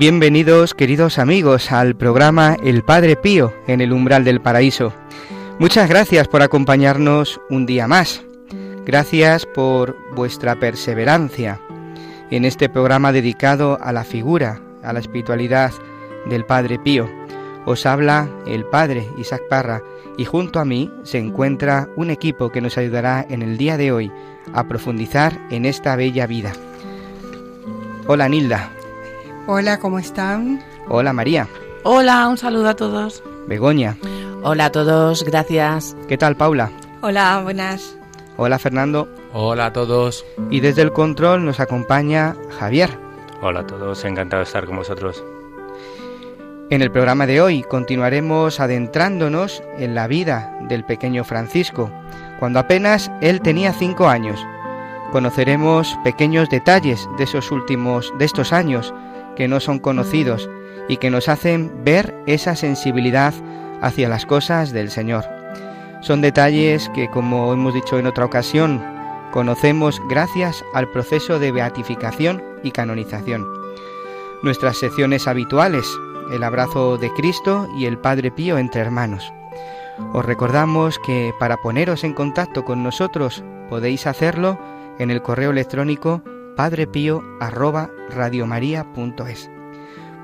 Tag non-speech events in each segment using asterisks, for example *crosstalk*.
Bienvenidos, queridos amigos, al programa El Padre Pío en el umbral del paraíso. Muchas gracias por acompañarnos un día más. Gracias por vuestra perseverancia en este programa dedicado a la figura, a la espiritualidad del Padre Pío. Os habla el Padre Isaac Parra y junto a mí se encuentra un equipo que nos ayudará en el día de hoy a profundizar en esta bella vida. Hola Nilda. Hola, ¿cómo están? Hola María. Hola, un saludo a todos. Begoña. Hola a todos, gracias. ¿Qué tal Paula? Hola, buenas. Hola Fernando. Hola a todos. Y desde el control nos acompaña Javier. Hola a todos, encantado de estar con vosotros. En el programa de hoy continuaremos adentrándonos en la vida del pequeño Francisco, cuando apenas él tenía cinco años. Conoceremos pequeños detalles de esos últimos, de estos años, que no son conocidos y que nos hacen ver esa sensibilidad hacia las cosas del Señor. Son detalles que, como hemos dicho en otra ocasión, conocemos gracias al proceso de beatificación y canonización. Nuestras secciones habituales, el abrazo de Cristo y el Padre Pío entre hermanos. Os recordamos que para poneros en contacto con nosotros podéis hacerlo en el correo electrónico padrepío@radiomaria.es.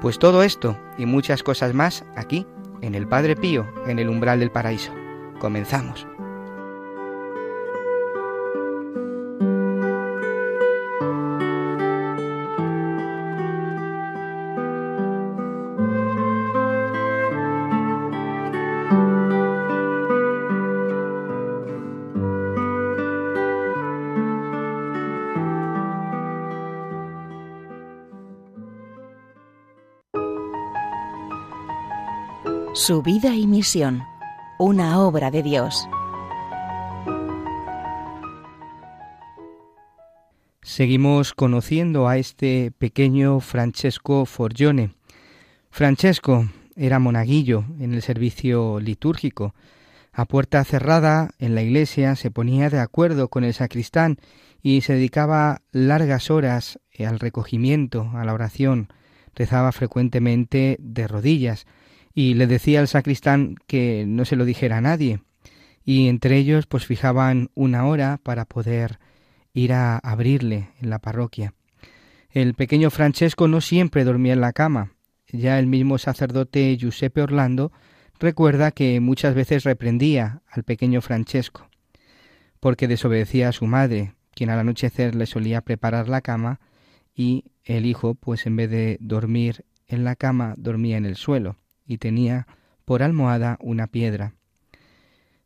Pues todo esto y muchas cosas más aquí en el Padre Pío en el umbral del paraíso. Comenzamos. Su vida y misión, una obra de Dios. Seguimos conociendo a este pequeño Francesco Forgione. Francesco era monaguillo en el servicio litúrgico. A puerta cerrada en la iglesia se ponía de acuerdo con el sacristán y se dedicaba largas horas al recogimiento, a la oración. Rezaba frecuentemente de rodillas y le decía al sacristán que no se lo dijera a nadie. Y entre ellos pues fijaban una hora para poder ir a abrirle en la parroquia. El pequeño Francesco no siempre dormía en la cama. Ya el mismo sacerdote Giuseppe Orlando recuerda que muchas veces reprendía al pequeño Francesco, porque desobedecía a su madre, quien al anochecer le solía preparar la cama, y el hijo, pues en vez de dormir en la cama, dormía en el suelo, y tenía por almohada una piedra.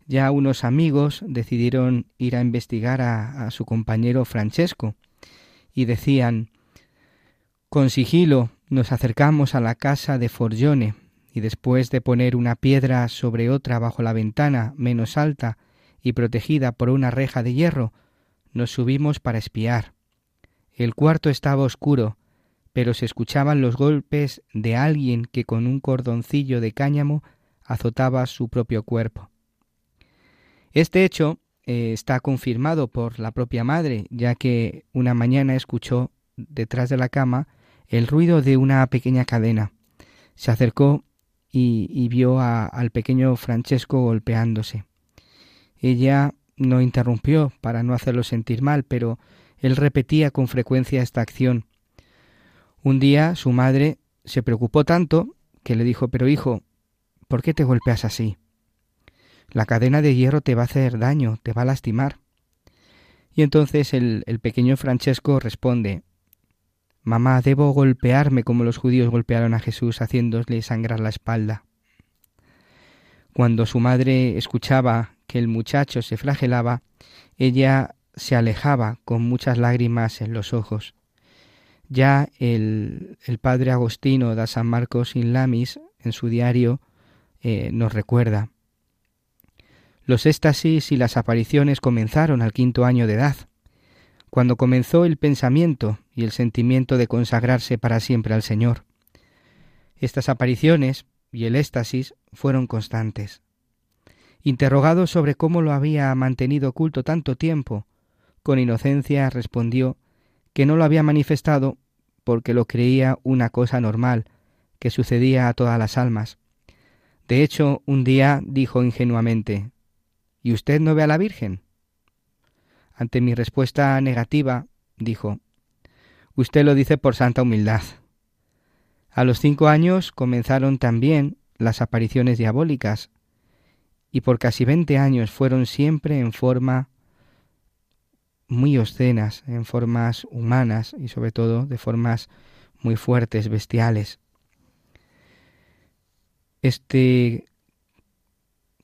Ya unos amigos decidieron ir a investigar a, a su compañero Francesco, y decían Con sigilo nos acercamos a la casa de Forgione, y después de poner una piedra sobre otra bajo la ventana menos alta y protegida por una reja de hierro, nos subimos para espiar. El cuarto estaba oscuro, pero se escuchaban los golpes de alguien que con un cordoncillo de cáñamo azotaba su propio cuerpo. Este hecho eh, está confirmado por la propia madre, ya que una mañana escuchó detrás de la cama el ruido de una pequeña cadena. Se acercó y, vio al pequeño Francesco golpeándose. Ella no interrumpió para no hacerlo sentir mal, pero él repetía con frecuencia esta acción. Un día su madre se preocupó tanto que le dijo Pero hijo, ¿por qué te golpeas así? La cadena de hierro te va a hacer daño, te va a lastimar. Y entonces el, pequeño Francesco responde Mamá, debo golpearme como los judíos golpearon a Jesús haciéndole sangrar la espalda. Cuando su madre escuchaba que el muchacho se flagelaba, ella se alejaba con muchas lágrimas en los ojos. Ya el, el padre Agostino da San Marcos in Lamis en su diario eh, nos recuerda. Los éxtasis y las apariciones comenzaron al quinto año de edad, cuando comenzó el pensamiento y el sentimiento de consagrarse para siempre al Señor. Estas apariciones y el éxtasis fueron constantes. Interrogado sobre cómo lo había mantenido oculto tanto tiempo, con inocencia respondió que no lo había manifestado porque lo creía una cosa normal que sucedía a todas las almas. De hecho, un día dijo ingenuamente ¿Y usted no ve a la Virgen? Ante mi respuesta negativa, dijo Usted lo dice por santa humildad. A los cinco años comenzaron también las apariciones diabólicas, y por casi veinte años fueron siempre en forma muy obscenas, en formas humanas y sobre todo de formas muy fuertes, bestiales. Este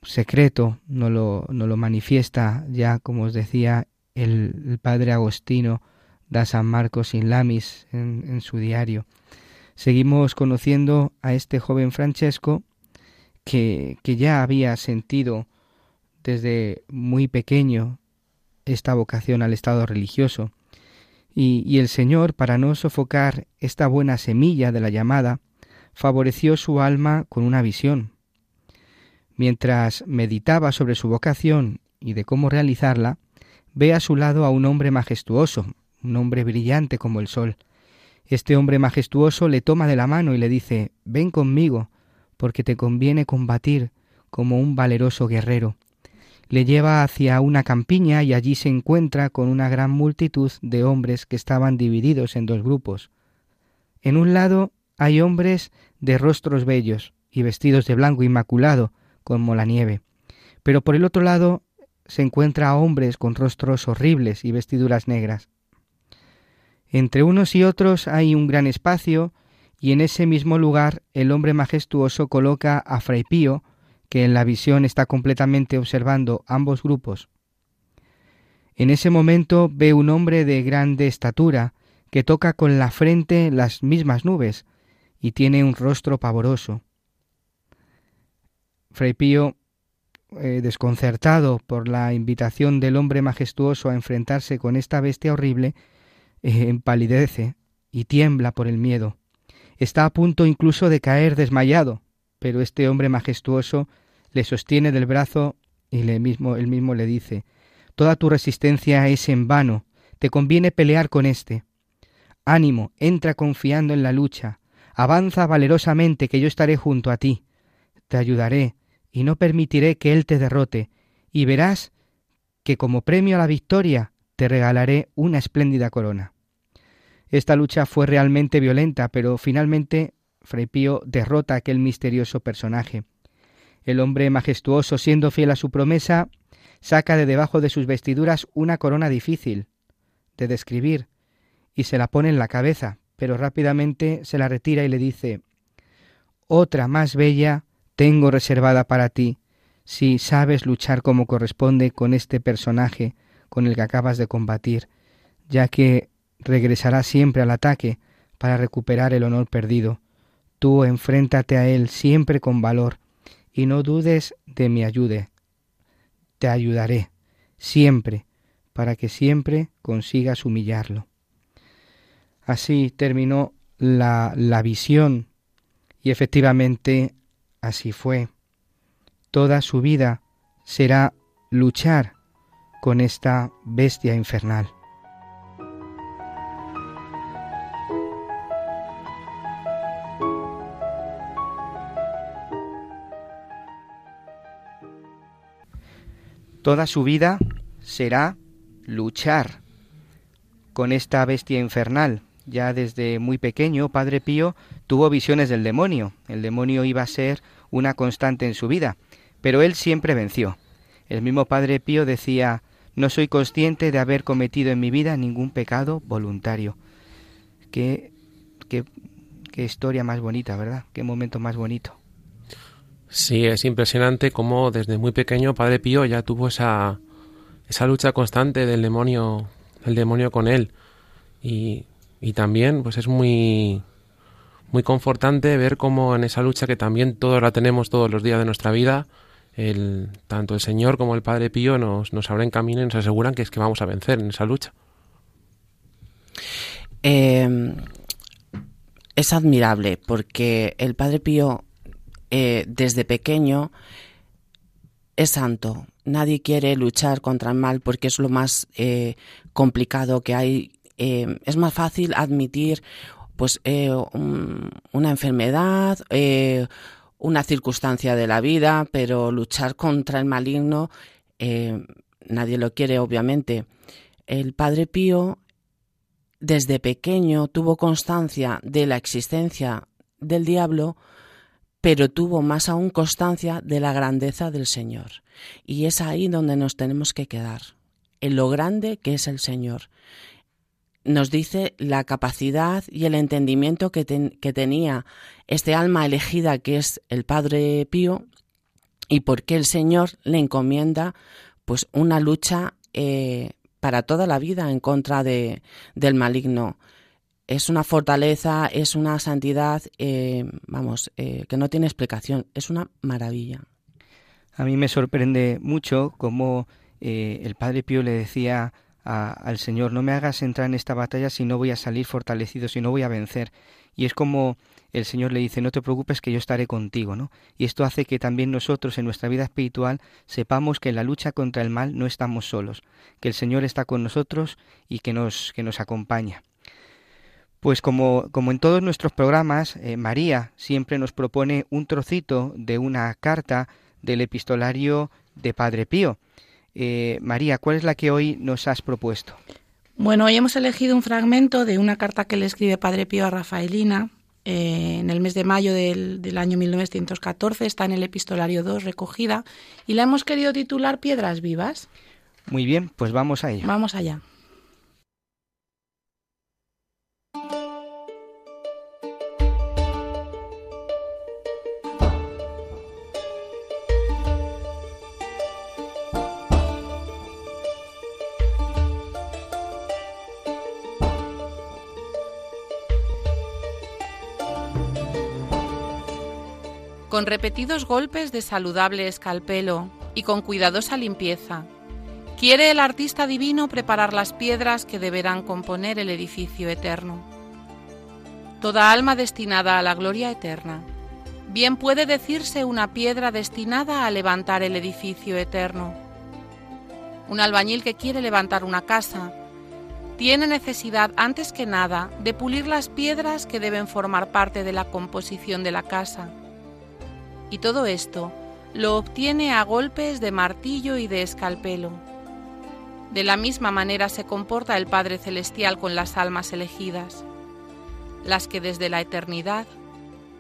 secreto no lo, no lo manifiesta ya, como os decía, el, padre Agostino da San Marcos in Lamis en, en su diario. Seguimos conociendo a este joven Francesco que, que ya había sentido desde muy pequeño esta vocación al estado religioso. Y, y, el Señor, para no sofocar esta buena semilla de la llamada, favoreció su alma con una visión. Mientras meditaba sobre su vocación y de cómo realizarla, ve a su lado a un hombre majestuoso, un hombre brillante como el sol. Este hombre majestuoso le toma de la mano y le dice Ven conmigo, porque te conviene combatir como un valeroso guerrero. Le lleva hacia una campiña y allí se encuentra con una gran multitud de hombres que estaban divididos en dos grupos. En un lado hay hombres de rostros bellos y vestidos de blanco inmaculado, como la nieve, pero por el otro lado se encuentra a hombres con rostros horribles y vestiduras negras. Entre unos y otros hay un gran espacio, y en ese mismo lugar el hombre majestuoso coloca a Fray Pío, que en la visión está completamente observando ambos grupos. En ese momento ve un hombre de grande estatura, que toca con la frente las mismas nubes, y tiene un rostro pavoroso. Fray Pío, eh, desconcertado por la invitación del hombre majestuoso a enfrentarse con esta bestia horrible, eh, empalidece y tiembla por el miedo. Está a punto incluso de caer desmayado, pero este hombre majestuoso le sostiene del brazo y le mismo, él mismo le dice Toda tu resistencia es en vano, te conviene pelear con éste. Ánimo, entra confiando en la lucha, avanza valerosamente que yo estaré junto a ti, te ayudaré y no permitiré que él te derrote, y verás que como premio a la victoria te regalaré una espléndida corona. Esta lucha fue realmente violenta, pero finalmente Fray Pío derrota a aquel misterioso personaje. El hombre majestuoso, siendo fiel a su promesa, saca de debajo de sus vestiduras una corona difícil de describir y se la pone en la cabeza, pero rápidamente se la retira y le dice Otra más bella tengo reservada para ti, si sabes luchar como corresponde con este personaje con el que acabas de combatir, ya que regresará siempre al ataque para recuperar el honor perdido. Tú enfréntate a él siempre con valor y no dudes de mi ayuda. Te ayudaré siempre para que siempre consigas humillarlo. Así terminó la, la visión y efectivamente así fue. Toda su vida será luchar con esta bestia infernal. Toda su vida será luchar con esta bestia infernal. Ya desde muy pequeño, Padre Pío tuvo visiones del demonio. El demonio iba a ser una constante en su vida, pero él siempre venció. El mismo Padre Pío decía, no soy consciente de haber cometido en mi vida ningún pecado voluntario. Qué, qué, historia más bonita, ¿verdad? Qué momento más bonito. Sí, es impresionante cómo desde muy pequeño Padre Pío ya tuvo esa, esa lucha constante del demonio, el demonio con él. Y, y también, pues es muy, muy confortante ver cómo en esa lucha que también todos la tenemos todos los días de nuestra vida, el, tanto el Señor como el Padre Pío nos, nos abren camino y nos aseguran que es que vamos a vencer en esa lucha. Eh, es admirable porque el Padre Pío eh, desde pequeño es santo. Nadie quiere luchar contra el mal porque es lo más eh, complicado que hay. Eh, es más fácil admitir pues eh, un, una enfermedad, una circunstancia de la vida, pero luchar contra el maligno nadie lo quiere, obviamente. El Padre Pío desde pequeño tuvo constancia de la existencia del diablo, pero tuvo más aún constancia de la grandeza del Señor. Y es ahí donde nos tenemos que quedar, en lo grande que es el Señor. Nos dice la capacidad y el entendimiento que, ten, que tenía este alma elegida que es el Padre Pío y por qué el Señor le encomienda pues una lucha eh, para toda la vida en contra de, del maligno. Es una fortaleza, es una santidad, eh, vamos, eh, que no tiene explicación. Es una maravilla. A mí me sorprende mucho cómo eh, el Padre Pío le decía a, al Señor, no me hagas entrar en esta batalla si no voy a salir fortalecido, si no voy a vencer. Y es como el Señor le dice, no te preocupes que yo estaré contigo, ¿no? Y esto hace que también nosotros en nuestra vida espiritual sepamos que en la lucha contra el mal no estamos solos, que el Señor está con nosotros y que nos, que nos acompaña. Pues como, como en todos nuestros programas, eh, María siempre nos propone un trocito de una carta del epistolario de Padre Pío. Eh, María, ¿cuál es la que hoy nos has propuesto? Bueno, hoy hemos elegido un fragmento de una carta que le escribe Padre Pío a Rafaelina eh, en el mes de mayo del, del, año 1914. Está en el epistolario 2 recogida y la hemos querido titular Piedras Vivas. Muy bien, pues vamos a ello. Vamos allá. Con repetidos golpes de saludable escalpelo y con cuidadosa limpieza. Quiere el artista divino preparar las piedras que deberán componer el edificio eterno. Toda alma destinada a la gloria eterna. Bien puede decirse una piedra destinada a levantar el edificio eterno. Un albañil que quiere levantar una casa tiene necesidad antes que nada de pulir las piedras que deben formar parte de la composición de la casa y todo esto lo obtiene a golpes de martillo y de escalpelo. De la misma manera se comporta el Padre Celestial con las almas elegidas, las que desde la eternidad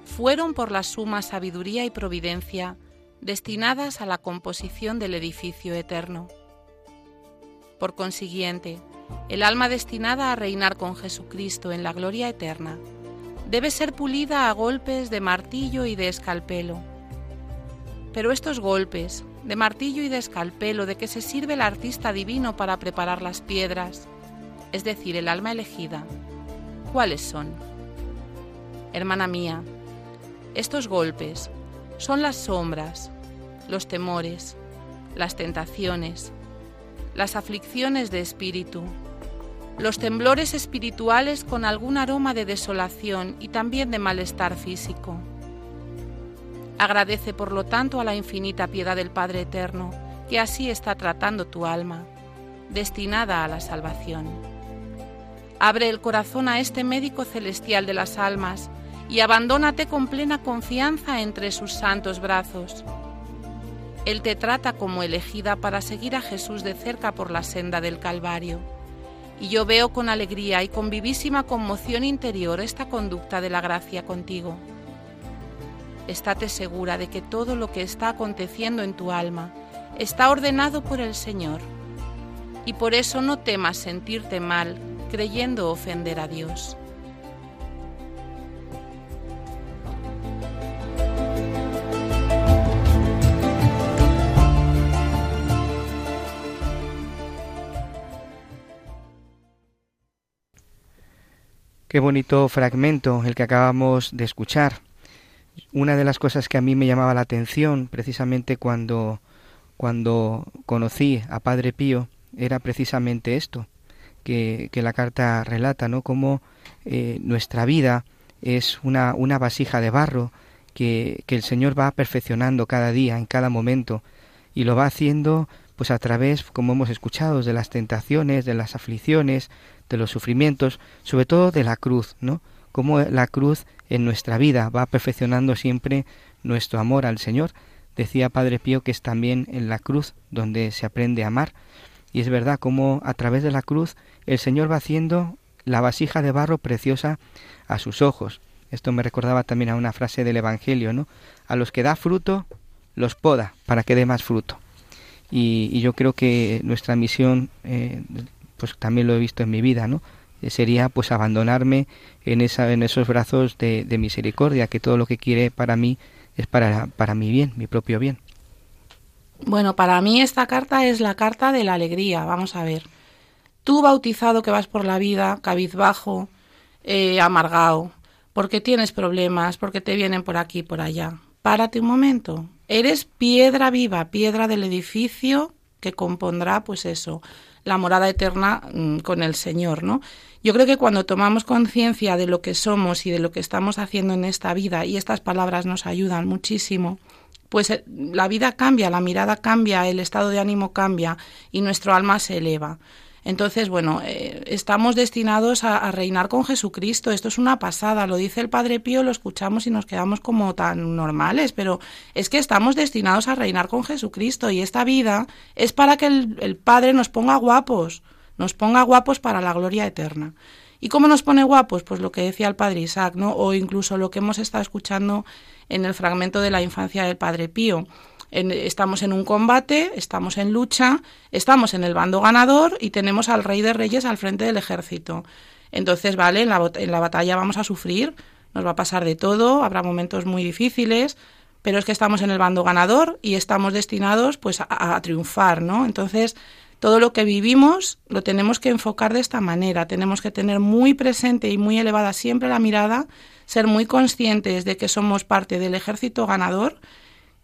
fueron por la suma sabiduría y providencia destinadas a la composición del edificio eterno. Por consiguiente, el alma destinada a reinar con Jesucristo en la gloria eterna debe ser pulida a golpes de martillo y de escalpelo pero estos golpes, de martillo y de escalpelo, de que se sirve el artista divino para preparar las piedras, es decir, el alma elegida, ¿cuáles son? Hermana mía, estos golpes son las sombras, los temores, las tentaciones, las aflicciones de espíritu, los temblores espirituales con algún aroma de desolación y también de malestar físico Agradece por lo tanto a la infinita piedad del Padre Eterno, que así está tratando tu alma, destinada a la salvación. Abre el corazón a este médico celestial de las almas y abandónate con plena confianza entre sus santos brazos. Él te trata como elegida para seguir a Jesús de cerca por la senda del Calvario. Y yo veo con alegría y con vivísima conmoción interior esta conducta de la gracia contigo. Estate segura de que todo lo que está aconteciendo en tu alma está ordenado por el Señor. Y por eso no temas sentirte mal creyendo ofender a Dios. Qué bonito fragmento el que acabamos de escuchar. Una de las cosas que a mí me llamaba la atención precisamente cuando, cuando conocí a Padre Pío era precisamente esto, que, que la carta relata, ¿no? Cómo eh, nuestra vida es una, una vasija de barro que, que el Señor va perfeccionando cada día, en cada momento, y lo va haciendo pues a través, como hemos escuchado, de las tentaciones, de las aflicciones, de los sufrimientos, sobre todo de la cruz, ¿no? Cómo la cruz en nuestra vida va perfeccionando siempre nuestro amor al Señor. Decía Padre Pío que es también en la cruz donde se aprende a amar. Y es verdad como a través de la cruz el Señor va haciendo la vasija de barro preciosa a sus ojos. Esto me recordaba también a una frase del Evangelio, ¿no? A los que da fruto, los poda para que dé más fruto. Y, yo creo que nuestra misión eh, pues también lo he visto en mi vida, ¿no? Eh, sería pues abandonarme en, esa, en esos brazos de, misericordia, que todo lo que quiere para mí es para, para mi bien, mi propio bien. Bueno, para mí esta carta es la carta de la alegría, vamos a ver. Tú bautizado que vas por la vida, cabizbajo, eh, amargado, porque tienes problemas, porque te vienen por aquí y por allá. Párate un momento. Eres piedra viva, piedra del edificio que compondrá, pues eso, la morada eterna mm, con el Señor, ¿no? Yo creo que cuando tomamos conciencia de lo que somos y de lo que estamos haciendo en esta vida, y estas palabras nos ayudan muchísimo, pues eh, la vida cambia, la mirada cambia, el estado de ánimo cambia y nuestro alma se eleva. Entonces, bueno, eh, estamos destinados a, reinar con Jesucristo. Esto es una pasada. Lo dice el Padre Pío, lo escuchamos y nos quedamos como tan normales, pero es que estamos destinados a reinar con Jesucristo y esta vida es para que el, el Padre nos ponga guapos, nos ponga guapos para la gloria eterna. ¿Y cómo nos pone guapos? Pues lo que decía el Padre Isaac, ¿no? O incluso lo que hemos estado escuchando en el fragmento de la infancia del Padre Pío estamos en un combate, estamos en lucha, estamos en el bando ganador y tenemos al rey de reyes al frente del ejército. Entonces, vale, en la, batalla vamos a sufrir, nos va a pasar de todo, habrá momentos muy difíciles, pero es que estamos en el bando ganador y estamos destinados pues a, a, triunfar, ¿no? Entonces, todo lo que vivimos lo tenemos que enfocar de esta manera, tenemos que tener muy presente y muy elevada siempre la mirada, ser muy conscientes de que somos parte del ejército ganador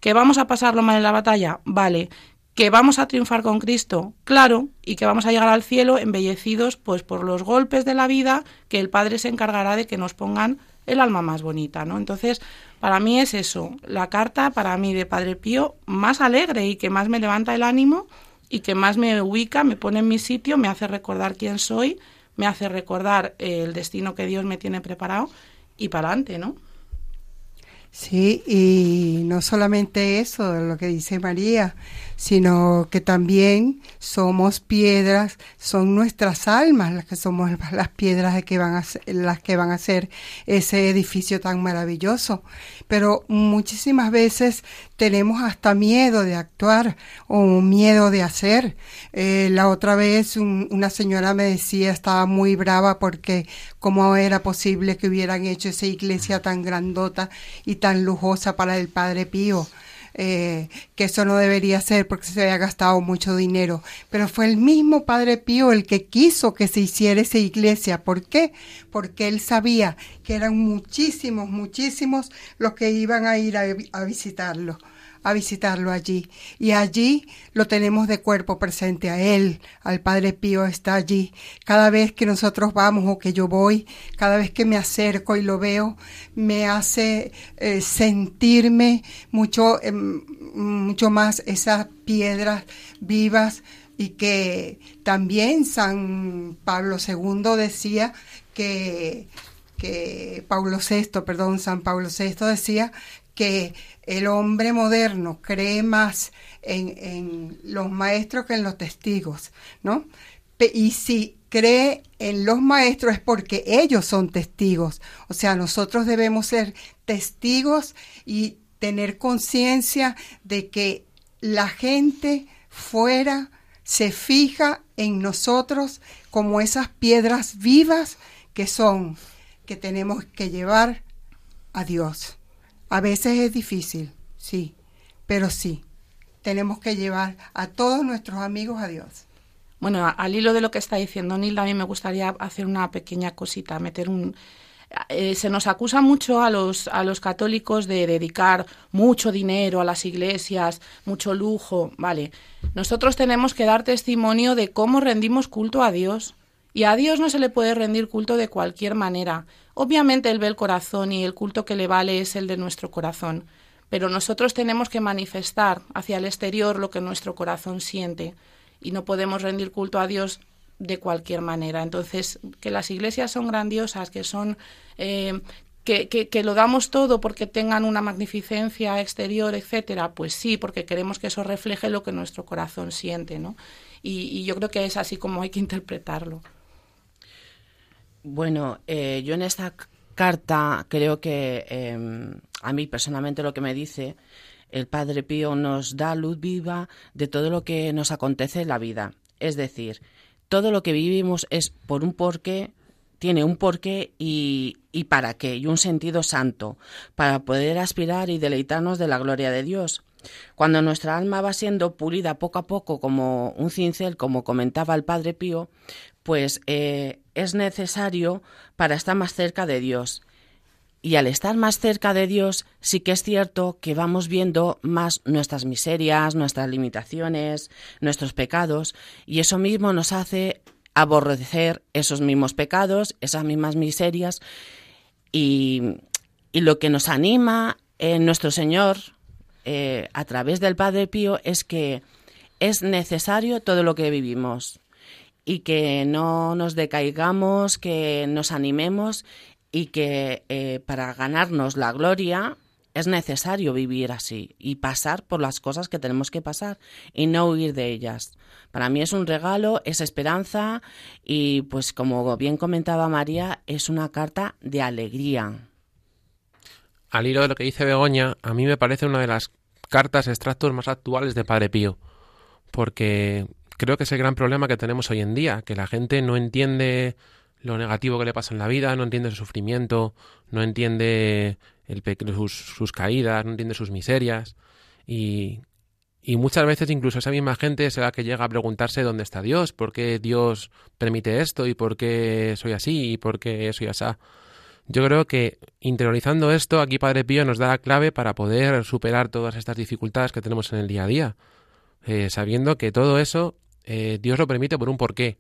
¿Que vamos a pasarlo mal en la batalla? Vale. ¿Que vamos a triunfar con Cristo? Claro. Y que vamos a llegar al cielo embellecidos pues por los golpes de la vida que el Padre se encargará de que nos pongan el alma más bonita, ¿no? Entonces, para mí es eso, la carta para mí de Padre Pío más alegre y que más me levanta el ánimo y que más me ubica, me pone en mi sitio, me hace recordar quién soy, me hace recordar el destino que Dios me tiene preparado y para adelante, ¿no? Sí, y no solamente eso, lo que dice María, sino que también somos piedras, son nuestras almas las que somos *laughs* las piedras que van a las que van a hacer ese edificio tan maravilloso. Pero muchísimas veces tenemos hasta miedo de actuar o miedo de hacer. Eh, la otra vez una señora me decía, estaba muy brava porque cómo era posible que hubieran hecho esa iglesia tan grandota y tan lujosa para el Padre Pío. Eh, que eso no debería ser porque se había gastado mucho dinero. Pero fue el mismo Padre Pío el que quiso que se hiciera esa iglesia. ¿Por qué? Porque él sabía que eran muchísimos, muchísimos los que iban a ir a visitarlo a visitarlo allí. Y allí lo tenemos de cuerpo presente a Él, al Padre Pío está allí. Cada vez que nosotros vamos o que yo voy, cada vez que me acerco y lo veo, me hace eh, sentirme mucho, em, mucho más esas piedras vivas y que también San Pablo II decía que que Pablo VI, perdón, San Pablo VI decía que el hombre moderno cree más en, en los maestros que en los testigos, ¿no? Y si cree en los maestros es porque ellos son testigos. O sea, nosotros debemos ser testigos y tener conciencia de que la gente fuera se fija en nosotros como esas piedras vivas que son, que tenemos que llevar a Dios. A veces es difícil, sí, pero sí, tenemos que llevar a todos nuestros amigos a Dios. Bueno, al hilo de lo que está diciendo Nilda, a mí me gustaría hacer una pequeña cosita, meter un, eh, se nos acusa mucho a los, a los católicos de dedicar mucho dinero a las iglesias, mucho lujo, vale. Nosotros tenemos que dar testimonio de cómo rendimos culto a Dios. Y a Dios no se le puede rendir culto de cualquier manera. Obviamente Él ve el corazón y el culto que le vale es el de nuestro corazón. Pero nosotros tenemos que manifestar hacia el exterior lo que nuestro corazón siente. Y no podemos rendir culto a Dios de cualquier manera. Entonces, que las iglesias son grandiosas, que son eh, que, que, lo damos todo porque tengan una magnificencia exterior, etcétera, pues sí, porque queremos que eso refleje lo que nuestro corazón siente, ¿no? Y, yo creo que es así como hay que *laughs* interpretarlo. Bueno, eh, yo en esta carta creo que em, a mí personalmente lo que me dice el Padre Pío nos da luz viva de todo lo que nos acontece en la vida. Es decir, todo lo que vivimos es por un porqué, tiene un porqué y, y para qué, y un sentido santo, para poder aspirar y deleitarnos de la gloria de Dios. Cuando nuestra alma va siendo pulida poco a poco como un cincel, como comentaba el Padre Pío, pues eh, es necesario para estar más cerca de Dios. Y al estar más cerca de Dios, sí que es cierto que vamos viendo más nuestras miserias, nuestras limitaciones, nuestros pecados, y eso mismo nos hace aborrecer esos mismos pecados, esas mismas miserias, y, lo que nos anima en nuestro Señor eh, a través del Padre Pío es que es necesario todo lo que vivimos y que no nos decaigamos, que nos animemos y que eh, para ganarnos la gloria es necesario vivir así y pasar por las cosas que tenemos que pasar y no huir de ellas. Para mí es un regalo, es esperanza y pues como bien comentaba María, es una carta de alegría. Al hilo de lo que dice Begoña, a mí me parece una de las cartas extractos más actuales de Padre Pío, porque creo que es el gran problema que tenemos hoy en día, que la gente no entiende lo negativo que le pasa en la vida, no entiende su sufrimiento, no entiende sus, caídas, no entiende sus miserias y, y muchas veces incluso esa misma gente es la que llega a preguntarse dónde está Dios, por qué Dios permite esto y por qué soy así y por qué soy así. Yo creo que interiorizando esto, aquí Padre Pío nos da la clave para poder superar todas estas dificultades que tenemos en el día a día, eh, sabiendo que todo eso eh, Dios lo permite por un porqué.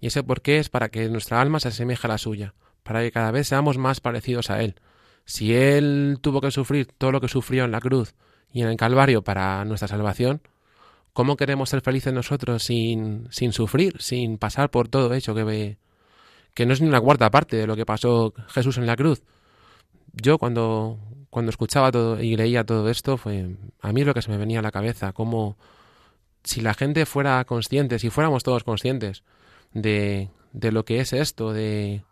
Y ese porqué es para que nuestra alma se asemeje a la suya, para que cada vez seamos más parecidos a Él. Si Él tuvo que sufrir todo lo que sufrió en la cruz y en el Calvario para nuestra salvación, ¿cómo queremos ser felices nosotros sin, sin sufrir, sin pasar por todo eso que, que no es ni una cuarta parte de lo que pasó Jesús en la cruz? Yo cuando, cuando escuchaba todo y leía todo esto, fue a mí lo que se me venía a la cabeza, como si la gente fuera consciente, si fuéramos todos conscientes de, de lo que es esto, de,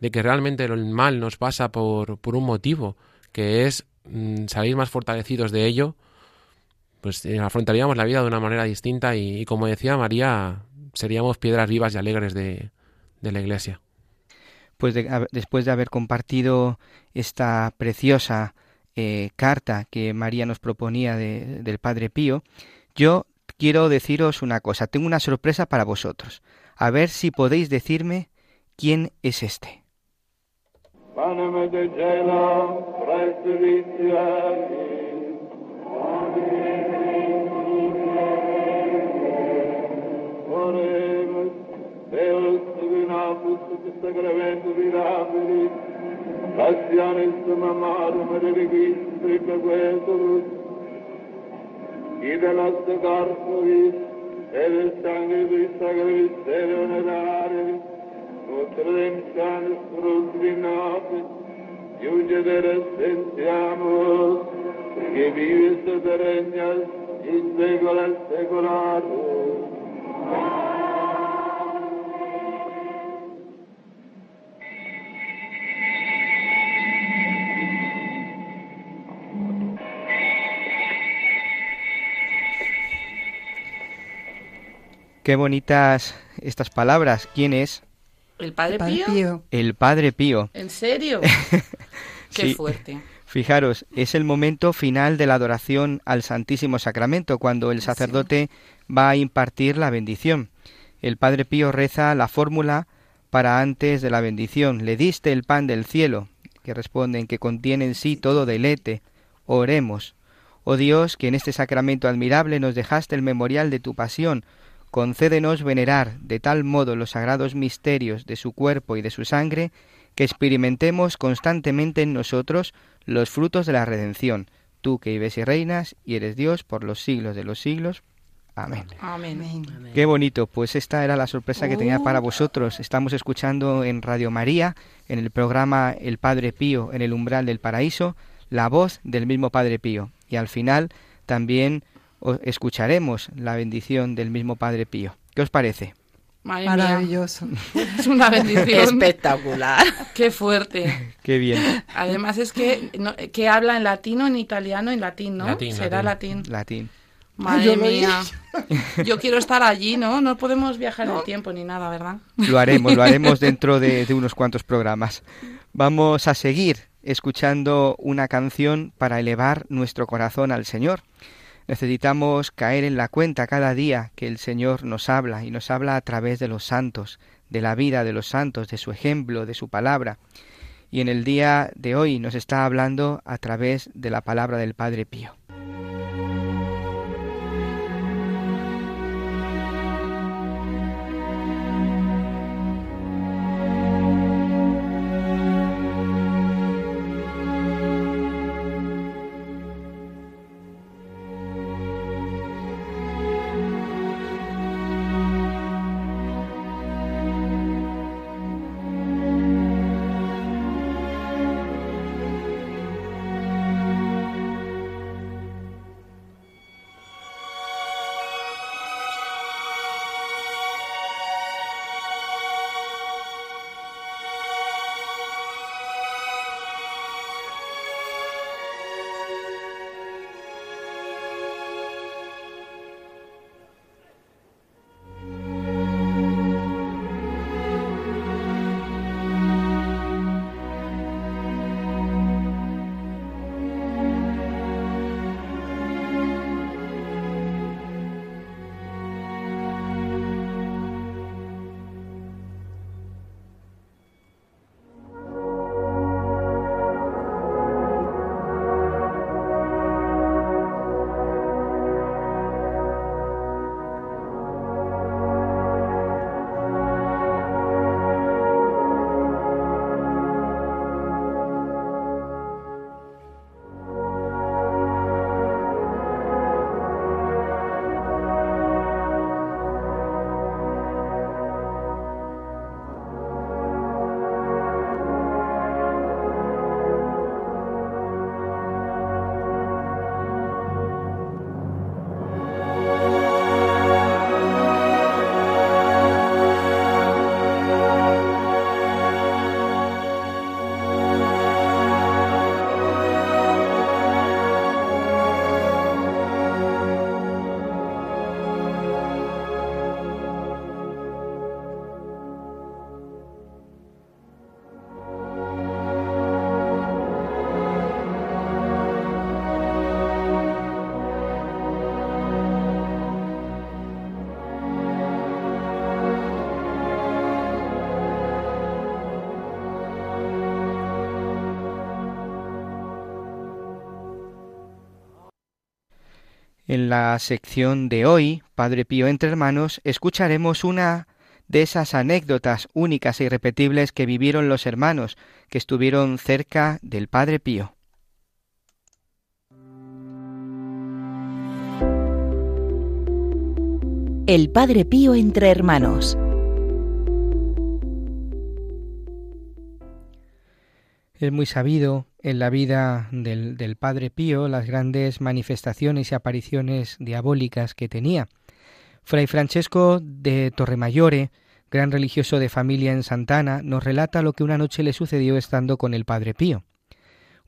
de que realmente el mal nos pasa por, por un motivo, que es mm, salir más fortalecidos de ello, pues eh, afrontaríamos la vida de una manera distinta y, como decía María, seríamos piedras vivas y alegres de, de la Iglesia. Pues después de haber compartido esta preciosa eh, carta que María nos proponía del Padre Pío, yo quiero deciros una cosa, tengo una sorpresa para vosotros. A ver si podéis decirme quién es este. y de los de Garcovis, e del sangre dei sacrifici onerari, nutre in san scrutinati, giugedere sentiamo, che vives e regnas in secola secolare. Qué bonitas estas palabras. ¿Quién es? ¿El Padre, El Padre Pío? Pío. El Padre Pío. ¿En serio? *laughs* Qué Sí. fuerte. Fijaros, es el momento final de la adoración al Santísimo Sacramento, cuando el sacerdote va a impartir la bendición. El Padre Pío reza la fórmula para antes de la bendición. Le diste el pan del cielo, que responden que contiene en sí todo deleite. Oremos. Oh Dios, que en este sacramento admirable nos dejaste el memorial de tu pasión, concédenos venerar de tal modo los sagrados misterios de su cuerpo y de su sangre, que experimentemos constantemente en nosotros los frutos de la redención, tú que vives y reinas y eres Dios por los siglos de los siglos. Amén. Amén. Amén. Qué bonito, pues esta era la sorpresa que tenía para vosotros. Estamos escuchando en Radio María, en el programa El Padre Pío en el umbral del paraíso, la voz del mismo Padre Pío. Y al final también escucharemos la bendición del mismo Padre Pío. ¿Qué os parece? Madre mía. Maravilloso. Es una bendición. Espectacular. Qué fuerte. *laughs* Qué bien. Además es que, no- que habla en latino, en italiano, en latín, ¿no? Latín, Será latín. latín. Madre yo mía. *laughs* Yo quiero estar allí, ¿no? No podemos viajar en el tiempo ni nada, ¿verdad? Lo haremos, lo *laughs* haremos dentro de, de unos cuantos programas. Vamos a seguir escuchando una canción para elevar nuestro corazón al Señor. Necesitamos caer en la cuenta cada día que el Señor nos habla y nos habla a través de los santos, de la vida de los santos, de su ejemplo, de su palabra. Y en el día de hoy nos está hablando a través de la palabra del Padre Pío. En la sección de hoy, Padre Pío entre hermanos, escucharemos una de esas anécdotas únicas e irrepetibles que vivieron los hermanos que estuvieron cerca del Padre Pío. El Padre Pío entre hermanos. Es muy sabido en la vida del, del Padre Pío las grandes manifestaciones y apariciones diabólicas que tenía. Fray Francesco de Torremayore, gran religioso de familia en Santana, nos relata lo que una noche le sucedió estando con el Padre Pío.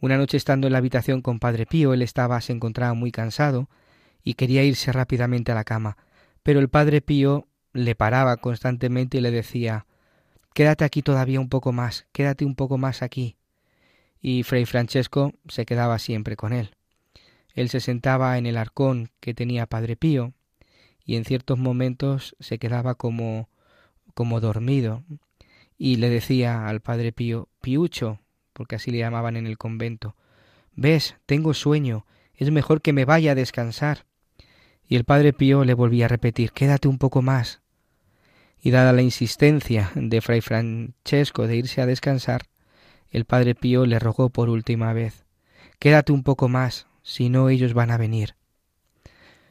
Una noche estando en la habitación con Padre Pío, él estaba, se encontraba muy cansado y quería irse rápidamente a la cama, pero el Padre Pío le paraba constantemente y le decía Quédate aquí todavía un poco más, quédate un poco más aquí y Fray Francesco se quedaba siempre con él. Él se sentaba en el arcón que tenía Padre Pío y en ciertos momentos se quedaba como como dormido y le decía al Padre Pío Piucho, porque así le llamaban en el convento, ves, tengo sueño, es mejor que me vaya a descansar. Y el Padre Pío le volvía a repetir quédate un poco más. Y dada la insistencia de Fray Francesco de irse a descansar, el padre Pío le rogó por última vez Quédate un poco más, si no ellos van a venir.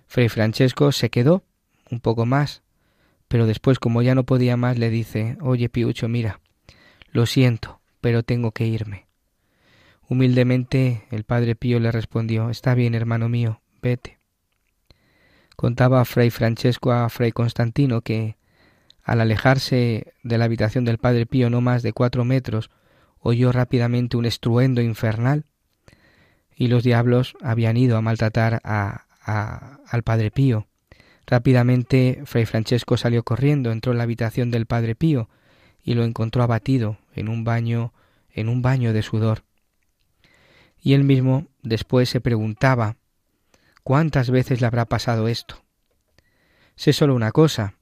Fray Francesco se quedó un poco más, pero después, como ya no podía más, le dice Oye, Piucho, mira, lo siento, pero tengo que irme. Humildemente el padre Pío le respondió Está bien, hermano mío, vete. Contaba Fray Francesco a Fray Constantino que, al alejarse de la habitación del padre Pío no más de cuatro metros, oyó rápidamente un estruendo infernal y los diablos habían ido a maltratar a, al Padre Pío. Rápidamente Fray Francesco salió corriendo, entró en la habitación del Padre Pío y lo encontró abatido en un baño, en un baño de sudor. Y él mismo después se preguntaba ¿cuántas veces le habrá pasado esto? Sé solo una cosa,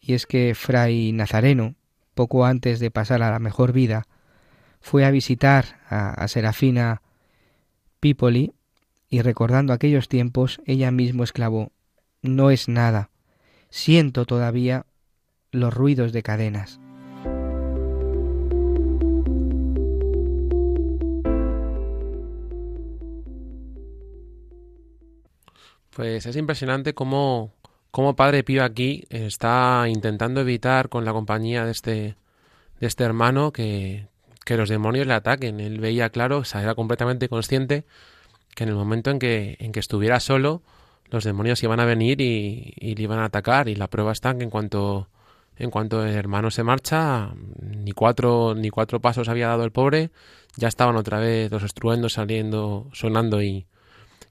y es que Fray Nazareno, poco antes de pasar a la mejor vida, fue a visitar a, Serafina Pipoli y recordando aquellos tiempos, ella mismo exclamó No es nada, siento todavía los ruidos de cadenas. Pues es impresionante cómo, cómo Padre Pío aquí está intentando evitar con la compañía de este, de este hermano que, que los demonios le ataquen. Él veía claro, o sea, era completamente consciente que en el momento en que, en que estuviera solo, los demonios iban a venir y, le iban a atacar. Y la prueba está que en cuanto, en cuanto el hermano se marcha, ni cuatro, ni cuatro pasos había dado el pobre, ya estaban otra vez los estruendos saliendo, sonando y,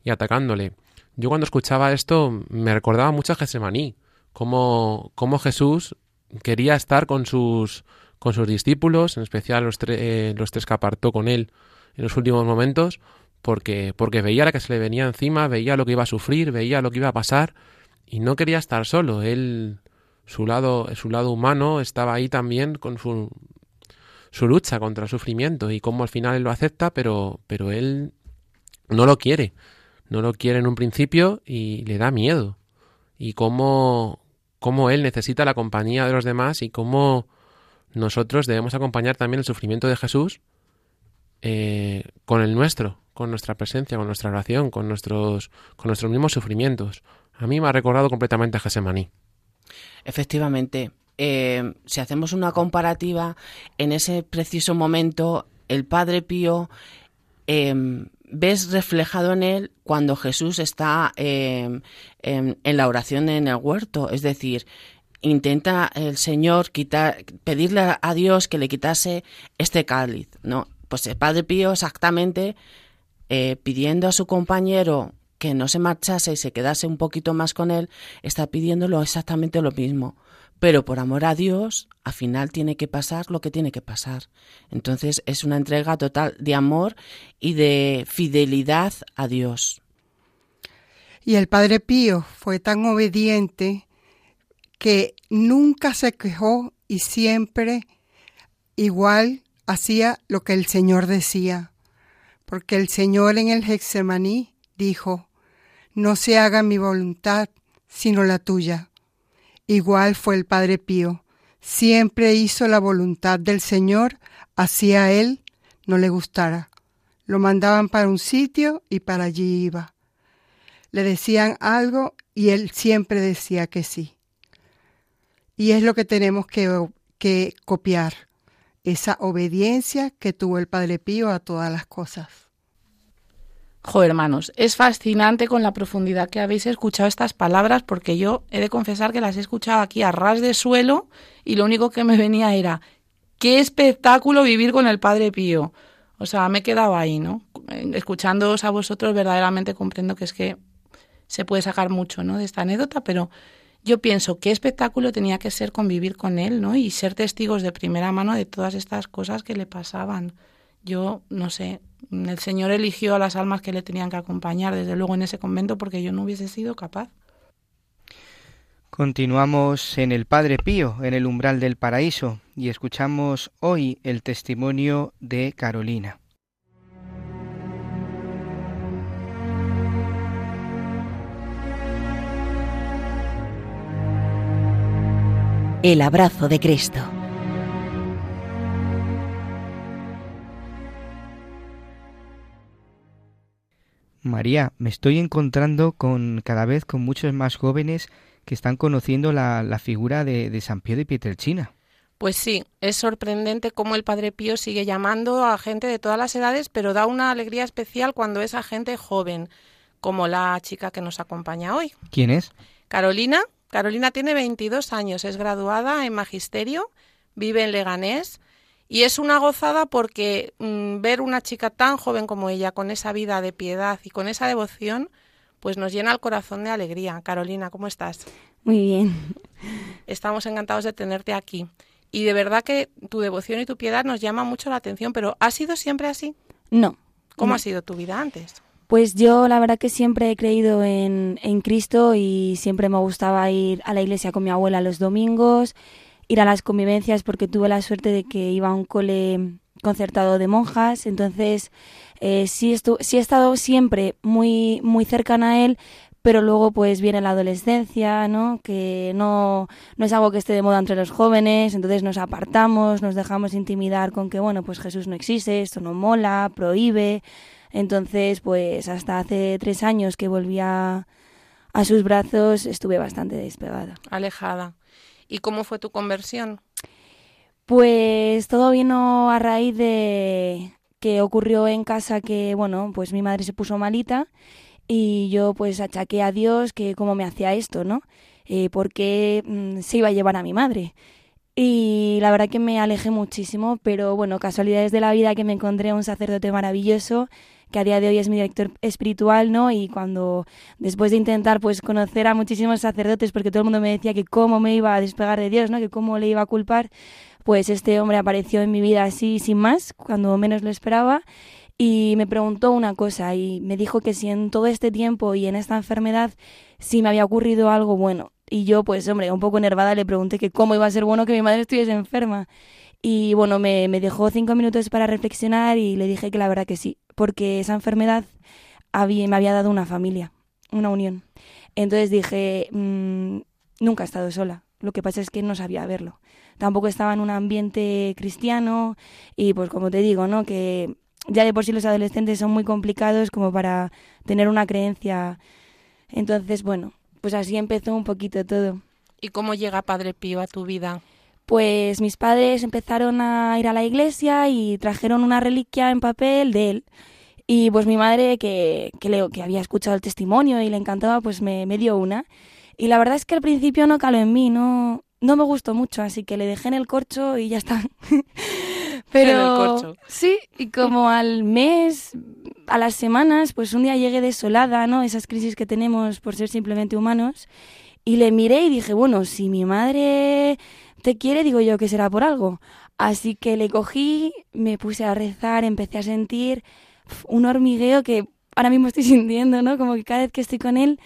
y atacándole. Yo cuando escuchaba esto me recordaba mucho a Gesemaní, como, como Jesús quería estar con sus con sus discípulos, en especial los, eh, los tres que apartó con él en los últimos momentos, porque, porque veía la que se le venía encima, veía lo que iba a sufrir, veía lo que iba a pasar y no quería estar solo. Él, su lado, su lado humano estaba ahí también con su, su lucha contra el sufrimiento y cómo al final él lo acepta, pero, pero él no lo quiere. No lo quiere en un principio y le da miedo. Y cómo, cómo él necesita la compañía de los demás y cómo nosotros debemos acompañar también el sufrimiento de Jesús eh, con el nuestro, con nuestra presencia, con nuestra oración, con nuestros, con nuestros mismos sufrimientos. A mí me ha recordado completamente a Gesemaní. Efectivamente, eh, si hacemos una comparativa, en ese preciso momento, el Padre Pío em, ves reflejado en él cuando Jesús está em, en la oración en el huerto, es decir, intenta el Señor quitar, pedirle a Dios que le quitase este cáliz, ¿no? Pues el Padre Pío exactamente eh, pidiendo a su compañero que no se marchase y se quedase un poquito más con él, está pidiéndolo exactamente lo mismo. Pero por amor a Dios, al final tiene que pasar lo que tiene que pasar. Entonces es una entrega total de amor y de fidelidad a Dios. Y el Padre Pío fue tan obediente que nunca se quejó y siempre igual hacía lo que el Señor decía, porque el Señor en el Hexemaní dijo, no se haga mi voluntad, sino la tuya. Igual fue el Padre Pío, siempre hizo la voluntad del Señor, a él no le gustara. Lo mandaban para un sitio y para allí iba. Le decían algo y él siempre decía que sí. Y es lo que tenemos que, que copiar, esa obediencia que tuvo el Padre Pío a todas las cosas. Joder, hermanos, es fascinante con la profundidad que habéis escuchado estas palabras, porque yo he de confesar que las he escuchado aquí a ras de suelo y lo único que me venía era, qué espectáculo vivir con el Padre Pío. O sea, me he quedado ahí, ¿no? Escuchándoos a vosotros, verdaderamente comprendo que es que se puede sacar mucho, ¿no? De esta anécdota, pero yo pienso qué espectáculo tenía que ser convivir con él, ¿no? Y ser testigos de primera mano de todas estas cosas que le pasaban. Yo, no sé, el Señor eligió a las almas que le tenían que acompañar, desde luego, en ese convento, porque yo no hubiese sido capaz. Continuamos en el Padre Pío, en el umbral del paraíso, y escuchamos hoy el testimonio de Carolina. El abrazo de Cristo. María, me estoy encontrando con cada vez con muchos más jóvenes que están conociendo la, figura de, San Pío de Pietrelcina. Pues sí, es sorprendente cómo el Padre Pío sigue llamando a gente de todas las edades, pero da una alegría especial cuando es a gente joven, como la chica que nos acompaña hoy. ¿Quién es? Carolina. Carolina tiene 22 años, es graduada en Magisterio, vive en Leganés y es una gozada porque mm, ver una chica tan joven como ella, con esa vida de piedad y con esa devoción, pues nos llena el corazón de alegría. Carolina, ¿cómo estás? Muy bien. Estamos encantados de tenerte aquí. Y de verdad que tu devoción y tu piedad nos llama mucho la atención, pero ¿ha sido siempre así? No. ¿Cómo ha sido tu vida antes? Pues yo la verdad que siempre he creído en, en Cristo y siempre me gustaba ir a la iglesia con mi abuela los domingos ir a las convivencias porque tuve la suerte de que iba a un cole concertado de monjas, entonces eh, sí, sí he estado siempre muy, muy cercana a él, pero luego pues viene la adolescencia, ¿no? Que no, no es algo que esté de moda entre los jóvenes, entonces nos apartamos, nos dejamos intimidar con que, bueno, pues Jesús no existe, esto no mola, prohíbe. Entonces, pues hasta hace tres años que volví a, a sus brazos estuve bastante despegada. Alejada. ¿Y cómo fue tu conversión? Pues todo vino a raíz de que ocurrió en casa que, bueno, pues mi madre se puso malita y yo pues achaqué a Dios que cómo me hacía esto, ¿no? Eh, porque mm, se iba a llevar a mi madre. Y la verdad que me alejé muchísimo, pero bueno, casualidades de la vida que me encontré a un sacerdote maravilloso que a día de hoy es mi director espiritual, ¿no? Y cuando después de intentar pues conocer a muchísimos sacerdotes, porque todo el mundo me decía que cómo me iba a despegar de Dios, ¿no? Que cómo le iba a culpar, pues este hombre apareció en mi vida así sin más, cuando menos lo esperaba. Y me preguntó una cosa y me dijo que si en todo este tiempo y en esta enfermedad si me había ocurrido algo bueno. Y yo, pues hombre, un poco nervada le pregunté que cómo iba a ser bueno que mi madre estuviese enferma. Y bueno, me, me dejó cinco minutos para reflexionar y le dije que la verdad que sí, porque esa enfermedad había, me había dado una familia, una unión. Entonces dije, mm, nunca he estado sola, lo que pasa es que no sabía verlo. Tampoco estaba en un ambiente cristiano y pues como te digo, ¿no? Que ya de por sí los adolescentes son muy complicados como para tener una creencia. Entonces, bueno, pues así empezó un poquito todo. ¿Y cómo llega Padre Pío a tu vida? Pues mis padres empezaron a ir a la iglesia y trajeron una reliquia en papel de él. Y pues mi madre, que, que, que había escuchado el testimonio y le encantaba, pues me, me, dio una. Y la verdad es que al principio no caló en mí, no, no me gustó mucho, así que le dejé en el corcho y ya está. *laughs* Pero sí, y como al mes, a las semanas, pues un día llegué desolada, ¿no? Esas crisis que tenemos por ser simplemente humanos. Y le miré y dije, bueno, si mi madre te quiere, digo yo que será por algo. Así que le cogí, me puse a rezar, empecé a sentir un hormigueo que ahora mismo estoy *laughs* sintiendo, ¿no? Como que cada vez que estoy con él,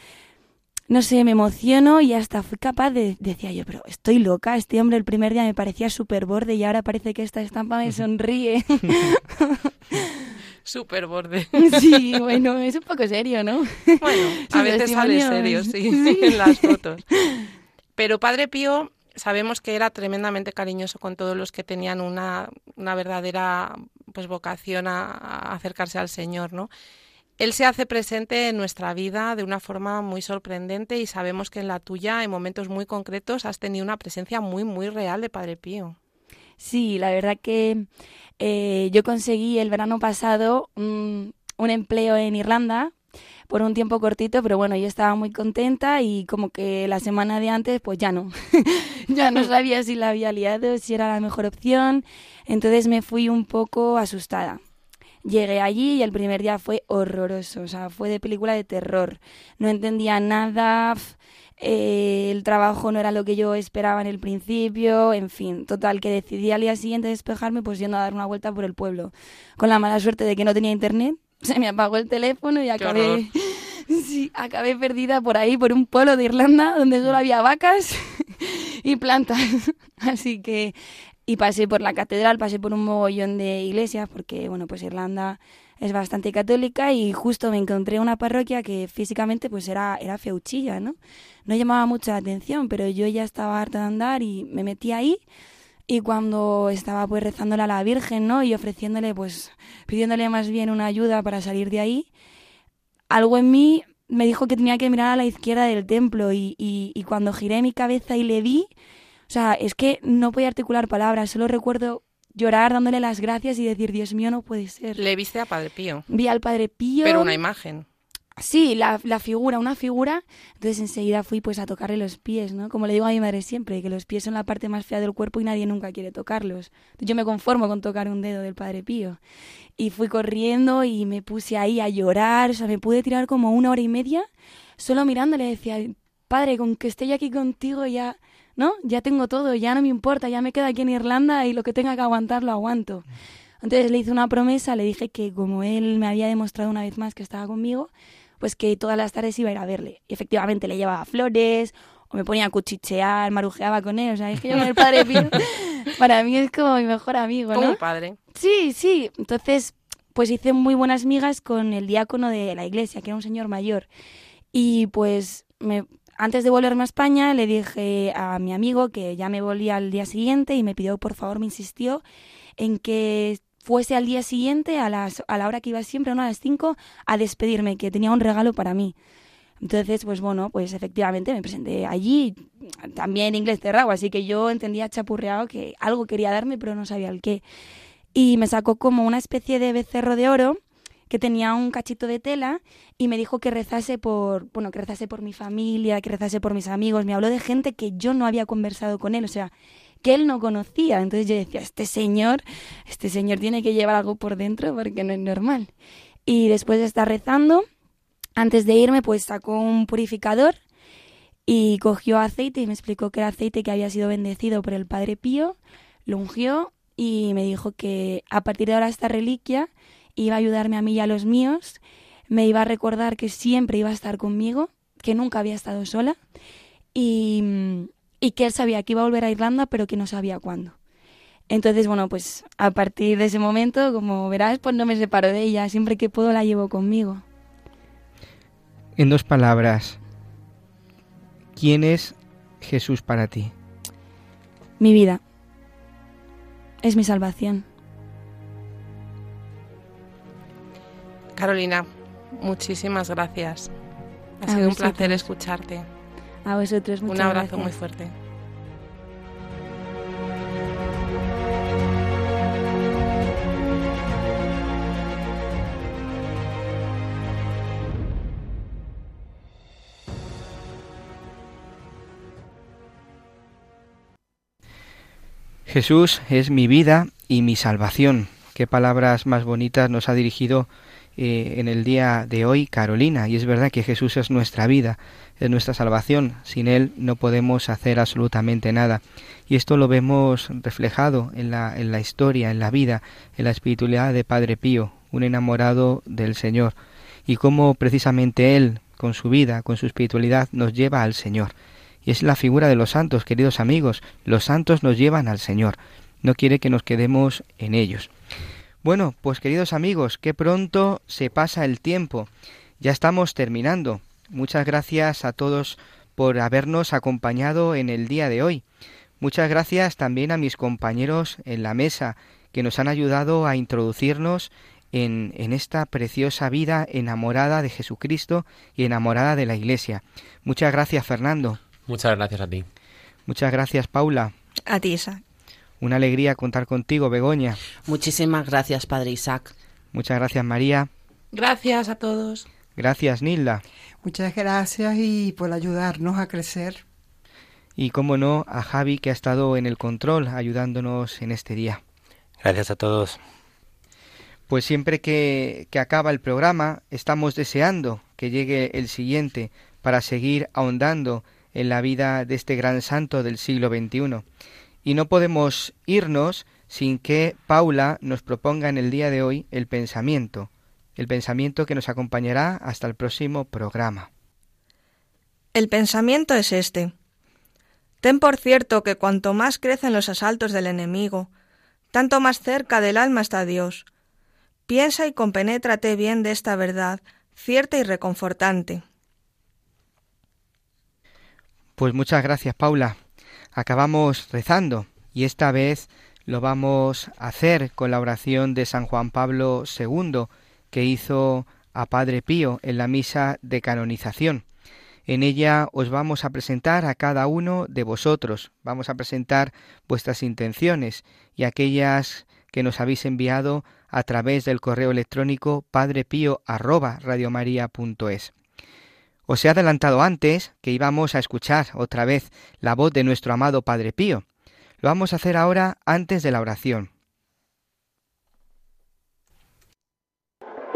no sé, me emociono y hasta fui capaz de, decía yo, pero estoy loca, este hombre el primer día me parecía súper borde y ahora parece que esta estampa me sonríe. *laughs* Súper borde. *laughs* Sí, bueno, es un poco serio, ¿no? Bueno, a veces sale serio, sí, en las fotos. Pero Padre Pío sabemos que era tremendamente cariñoso con todos los que tenían una, una verdadera pues vocación a, acercarse al Señor, ¿no? Él se hace presente en nuestra vida de una forma muy sorprendente y sabemos que en la tuya, en momentos muy concretos, has tenido una presencia muy, muy real de Padre Pío. Sí, la verdad que eh, yo conseguí el verano pasado un empleo en Irlanda por un tiempo cortito, pero bueno, yo estaba muy contenta y como que la semana de antes, pues ya no. *laughs* ya no sabía si la había liado, si era la mejor opción. Entonces me fui un poco asustada. Llegué allí y el primer día fue horroroso, o sea, fue de película de terror. No entendía nada, eh, el trabajo no era lo que yo esperaba en el principio, en fin, total, que decidí al día siguiente despejarme pues yendo a dar una vuelta por el pueblo, con la mala suerte de que no tenía internet, se me apagó el teléfono y acabé, *laughs* sí, acabé perdida por ahí, por un pueblo de Irlanda donde solo había vacas *laughs* y plantas, *laughs* así que y pasé por la catedral, pasé por un mogollón de iglesias, porque, bueno, pues Irlanda es bastante católica y justo me encontré una parroquia que físicamente pues era, era feuchilla, ¿no? No llamaba mucho la atención, pero yo ya estaba harta de andar y me metí ahí y cuando estaba pues rezándole a la Virgen, ¿no? Y ofreciéndole pues, pidiéndole más bien una ayuda para salir de ahí, algo en mí me dijo que tenía que mirar a la izquierda del templo y, y, y cuando giré mi cabeza y le vi, o sea, es que no podía articular palabras, solo recuerdo llorar dándole las gracias y decir, Dios mío, no puede ser. Le viste a Padre Pío. Vi al Padre Pío. Pero una imagen. Sí, la, la, figura, una figura. Entonces enseguida fui pues a tocarle los pies, ¿no? Como le digo a mi madre siempre, que los pies son la parte más fea del cuerpo y nadie nunca quiere tocarlos. Yo me conformo con tocar un dedo del Padre Pío. Y fui corriendo y me puse ahí a llorar, o sea, me pude tirar como una hora y media solo mirándole. Decía, Padre, con que esté yo aquí contigo ya ¿no? Ya tengo todo, ya no me importa, ya me quedo aquí en Irlanda y lo que tenga que aguantar lo aguanto. Entonces le hice una promesa, le dije que como él me había demostrado una vez más que estaba conmigo, pues que todas las tardes iba a ir a verle. Y efectivamente le llevaba flores, o me ponía a cuchichear, marujeaba con él. O sea, es que yo con el padre Pío, *laughs* para mí es como mi mejor amigo, ¿no? Como padre. Sí, sí. Entonces, pues hice muy buenas migas con el diácono de la iglesia, que era un señor mayor. Y pues me antes de volverme a España le dije a mi amigo que ya me volvía al día siguiente y me pidió, por favor, me insistió en que fuese al día siguiente a, las, a la hora que iba siempre, ¿no? a las 5, a despedirme, que tenía un regalo para mí. Entonces, pues bueno, pues efectivamente me presenté allí, también en inglés cerrado, así que yo entendía chapurreado que algo quería darme, pero no sabía el qué. Y me sacó como una especie de becerro de oro que tenía un cachito de tela y me dijo que rezase por, bueno, que rezase por mi familia, que rezase por mis amigos. Me habló de gente que yo no había conversado con él, o sea, que él no conocía. Entonces yo decía, este señor, este señor tiene que llevar algo por dentro porque no es normal. Y después de estar rezando, antes de irme, pues sacó un purificador y cogió aceite y me explicó que era aceite que había sido bendecido por el Padre Pío, lo ungió y me dijo que a partir de ahora esta reliquia iba a ayudarme a mí y a los míos, me iba a recordar que siempre iba a estar conmigo, que nunca había estado sola y, y que él sabía que iba a volver a Irlanda, pero que no sabía cuándo. Entonces, bueno, pues a partir de ese momento, como verás, pues no me separo de ella, siempre que puedo la llevo conmigo. En dos palabras, ¿quién es Jesús para ti? Mi vida. Es mi salvación. Carolina, muchísimas gracias. Ha sido un placer escucharte. A vosotros, muchas Un abrazo gracias. muy fuerte. Jesús es mi vida y mi salvación. Qué palabras más bonitas nos ha dirigido eh, en el día de hoy Carolina. Y es verdad que Jesús es nuestra vida, es nuestra salvación. Sin Él no podemos hacer absolutamente nada. Y esto lo vemos reflejado en la, en la historia, en la vida, en la espiritualidad de Padre Pío, un enamorado del Señor. Y cómo precisamente Él, con su vida, con su espiritualidad, nos lleva al Señor. Y es la figura de los santos, queridos amigos. Los santos nos llevan al Señor. No quiere que nos quedemos en ellos. Bueno, pues queridos amigos, qué pronto se pasa el tiempo. Ya estamos terminando. Muchas gracias a todos por habernos acompañado en el día de hoy. Muchas gracias también a mis compañeros en la mesa que nos han ayudado a introducirnos en, en, esta preciosa vida enamorada de Jesucristo y enamorada de la Iglesia. Muchas gracias, Fernando. Muchas gracias a ti. Muchas gracias, Paula. A ti, Isaac. Una alegría contar contigo, Begoña. Muchísimas gracias, Padre Isaac. Muchas gracias, María. Gracias a todos. Gracias, Nilda. Muchas gracias y por ayudarnos a crecer. Y como no, a Javi que ha estado en el control ayudándonos en este día. Gracias a todos. Pues siempre que, que acaba el programa estamos deseando que llegue el siguiente para seguir ahondando en la vida de este gran santo del siglo XXI. Y no podemos irnos sin que Paula nos proponga en el día de hoy el pensamiento, el pensamiento que nos acompañará hasta el próximo programa. El pensamiento es este. Ten por cierto que cuanto más crecen los asaltos del enemigo, tanto más cerca del alma está Dios. Piensa y compenétrate bien de esta verdad, cierta y reconfortante. Pues muchas gracias, Paula. Acabamos rezando y esta vez lo vamos a hacer con la oración de San Juan Pablo II que hizo a Padre Pío en la misa de canonización. En ella os vamos a presentar a cada uno de vosotros, vamos a presentar vuestras intenciones y aquellas que nos habéis enviado a través del correo electrónico padrepío@radiomaria.es. Os he adelantado antes que íbamos a escuchar otra vez la voz de nuestro amado Padre Pío. Lo vamos a hacer ahora antes de la oración.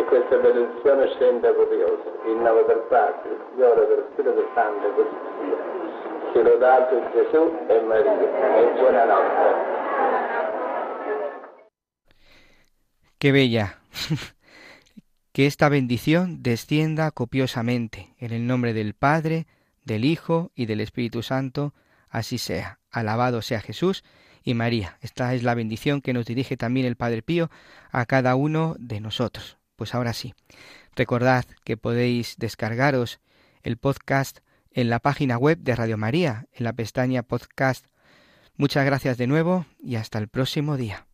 Questa benedizione scenda con Dio, in nome del Padre, del Figlio e del così lodato Gesù e Maria, e buonanotte. Qué bella. *laughs* que esta bendición descienda copiosamente. En el nombre del Padre, del Hijo y del Espíritu Santo, así sea. Alabado sea Jesús y María. Esta es la bendición que nos dirige también el Padre Pío a cada uno de nosotros. Pues ahora sí, recordad que podéis descargaros el podcast en la página web de Radio María, en la pestaña podcast. Muchas gracias de nuevo y hasta el próximo día.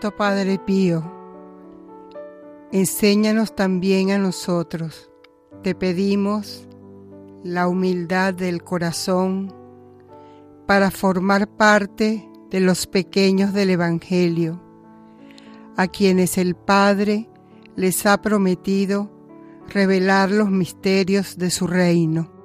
Padre Pío, enséñanos también a nosotros. Te pedimos la humildad del corazón para formar parte de los pequeños del Evangelio, a quienes el Padre les ha prometido revelar los misterios de su reino.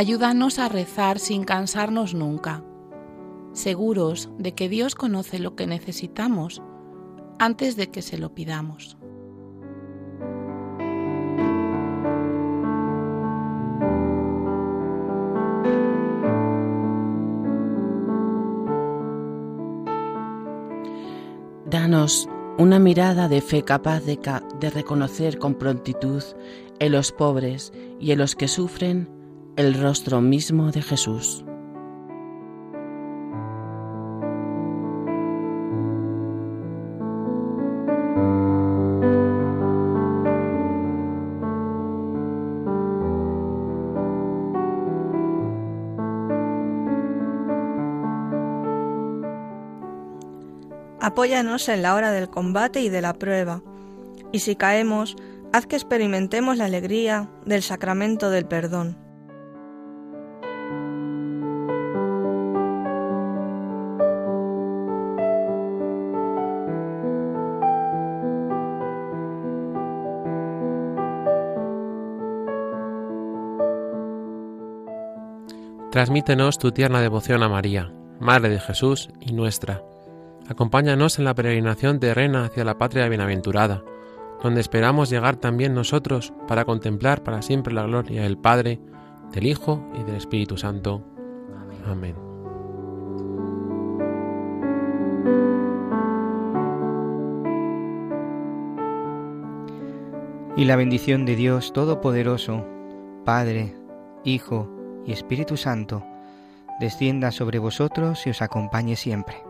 Ayúdanos a rezar sin cansarnos nunca, seguros de que Dios conoce lo que necesitamos antes de que se lo pidamos. Danos una mirada de fe capaz de, reconocer con prontitud en los pobres y en los que sufren el rostro mismo de Jesús. Apóyanos en la hora del combate y de la prueba, y si caemos, haz que experimentemos la alegría del sacramento del perdón. Transmítenos tu tierna devoción a María, Madre de Jesús y nuestra. Acompáñanos en la peregrinación terrena hacia la patria bienaventurada, donde esperamos llegar también nosotros para contemplar para siempre la gloria del Padre, del Hijo y del Espíritu Santo. Amén. Y la bendición de Dios Todopoderoso, Padre, Hijo y Espíritu Santo, descienda sobre vosotros y os acompañe siempre.